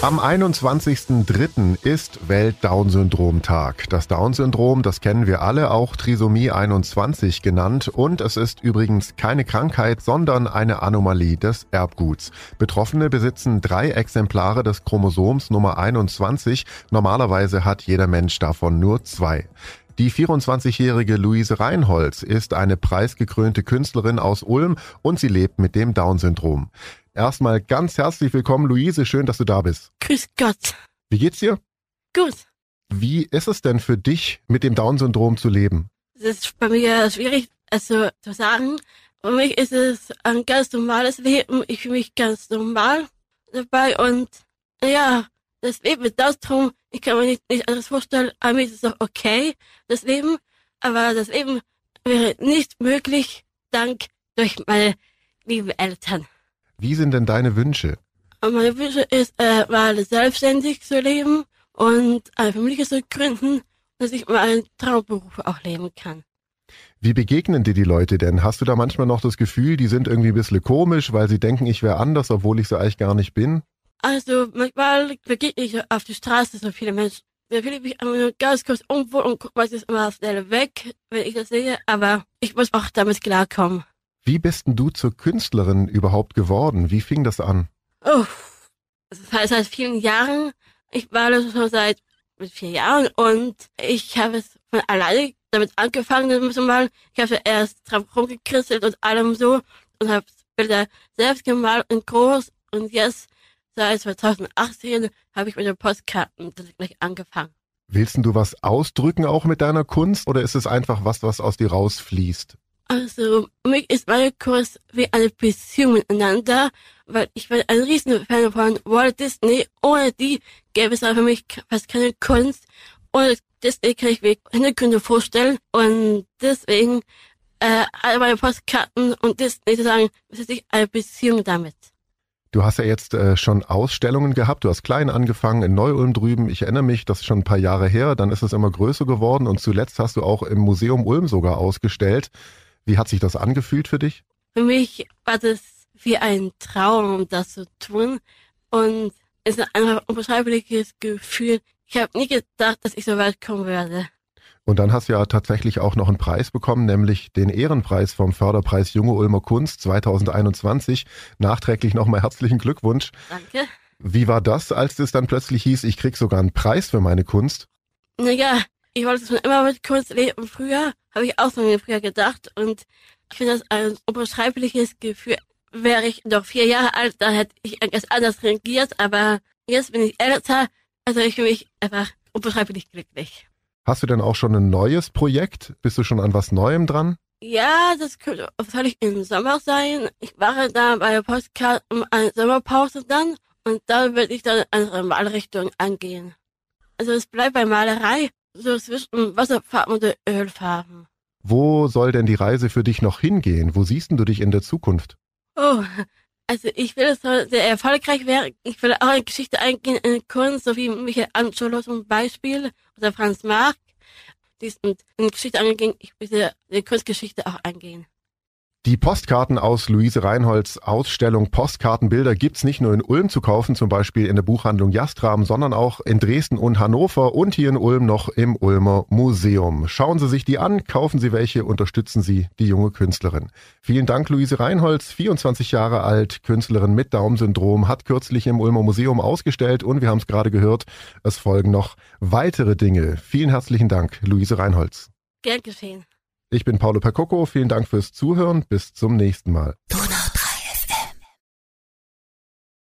Am 21.03. ist Welt-Down-Syndrom-Tag. Das Down-Syndrom, das kennen wir alle, auch Trisomie 21 genannt. Und es ist übrigens keine Krankheit, sondern eine Anomalie des Erbguts. Betroffene besitzen drei Exemplare des Chromosoms Nummer 21. Normalerweise hat jeder Mensch davon nur zwei. Die 24-jährige Luise Reinholz ist eine preisgekrönte Künstlerin aus Ulm und sie lebt mit dem Down-Syndrom. Erstmal ganz herzlich willkommen, Luise. Schön, dass du da bist. Grüß Gott. Wie geht's dir? Gut. Wie ist es denn für dich, mit dem Down-Syndrom zu leben? Es ist bei mir schwierig, also zu sagen. Für mich ist es ein ganz normales Leben. Ich fühle mich ganz normal dabei und ja, das Leben ist das drum. Ich kann mir nicht, nicht anders vorstellen. Aber mir ist es auch okay, das Leben. Aber das Leben wäre nicht möglich, dank durch meine lieben Eltern. Wie sind denn deine Wünsche? Meine Wünsche ist, äh, mal selbstständig zu leben und eine Familie zu gründen, dass ich meinen Traumberuf auch leben kann. Wie begegnen dir die Leute denn? Hast du da manchmal noch das Gefühl, die sind irgendwie ein bisschen komisch, weil sie denken, ich wäre anders, obwohl ich so eigentlich gar nicht bin? Also manchmal begegne ich auf der Straße so viele Menschen. Da fühle ich mich einfach nur ganz kurz unwohl und gucke meistens immer schnell weg, wenn ich das sehe, aber ich muss auch damit klarkommen. Wie bist denn du zur Künstlerin überhaupt geworden? Wie fing das an? Oh, das heißt seit vielen Jahren. Ich war das schon seit vier Jahren und ich habe es von alleine damit angefangen, das müssen mal. Ich habe erst drauf rumgekritzelt und allem so und habe Bilder selbst gemalt und groß und jetzt seit 2018 habe ich mit den Postkarten gleich angefangen. Willst du was ausdrücken auch mit deiner Kunst oder ist es einfach was, was aus dir rausfließt? Also, mich ist meine Kunst wie eine Beziehung miteinander, weil ich bin ein riesen Fan von Walt Disney. Ohne die gäbe es für mich fast keine Kunst. Ohne Disney kann ich mir Hintergründe vorstellen. Und deswegen, äh, alle meine Postkarten und Disney zu sagen, es ist eine Beziehung damit. Du hast ja jetzt äh, schon Ausstellungen gehabt. Du hast klein angefangen in Neu-Ulm drüben. Ich erinnere mich, das ist schon ein paar Jahre her. Dann ist es immer größer geworden und zuletzt hast du auch im Museum Ulm sogar ausgestellt. Wie hat sich das angefühlt für dich? Für mich war das wie ein Traum, das zu tun. Und es ist ein unbeschreibliches Gefühl. Ich habe nie gedacht, dass ich so weit kommen werde. Und dann hast du ja tatsächlich auch noch einen Preis bekommen, nämlich den Ehrenpreis vom Förderpreis Junge Ulmer Kunst 2021. Nachträglich nochmal herzlichen Glückwunsch. Danke. Wie war das, als es dann plötzlich hieß, ich krieg sogar einen Preis für meine Kunst? Naja, ich wollte schon immer mit Kunst leben. Früher habe ich auch so früher gedacht und ich finde das ein unbeschreibliches Gefühl. Wäre ich noch vier Jahre alt, dann hätte ich etwas anders reagiert, aber jetzt bin ich älter, also ich fühle mich einfach unbeschreiblich glücklich. Hast du denn auch schon ein neues Projekt? Bist du schon an was Neuem dran? Ja, das könnte wahrscheinlich im Sommer sein. Ich mache da bei der Postkarte eine Sommerpause dann und dann würde ich dann andere Malrichtung angehen. Also es bleibt bei Malerei, so zwischen Wasserfarben und Ölfarben. Wo soll denn die Reise für dich noch hingehen? Wo siehst du dich in der Zukunft? Oh, also ich will, es sehr erfolgreich wäre. Ich will auch in Geschichte eingehen, in Kunst, so wie Michelangelo zum Beispiel oder Franz Marc. Die sind in Geschichte angehen. Ich will in Kunstgeschichte auch eingehen. Die Postkarten aus Luise Reinholds Ausstellung Postkartenbilder gibt's nicht nur in Ulm zu kaufen, zum Beispiel in der Buchhandlung Jastram, sondern auch in Dresden und Hannover und hier in Ulm noch im Ulmer Museum. Schauen Sie sich die an, kaufen Sie welche, unterstützen Sie die junge Künstlerin. Vielen Dank, Luise Reinholz, 24 Jahre alt, Künstlerin mit Daumensyndrom, hat kürzlich im Ulmer Museum ausgestellt und wir haben es gerade gehört, es folgen noch weitere Dinge. Vielen herzlichen Dank, Luise Reinholz. Gern geschehen. Ich bin Paolo Percocco. Vielen Dank fürs Zuhören. Bis zum nächsten Mal.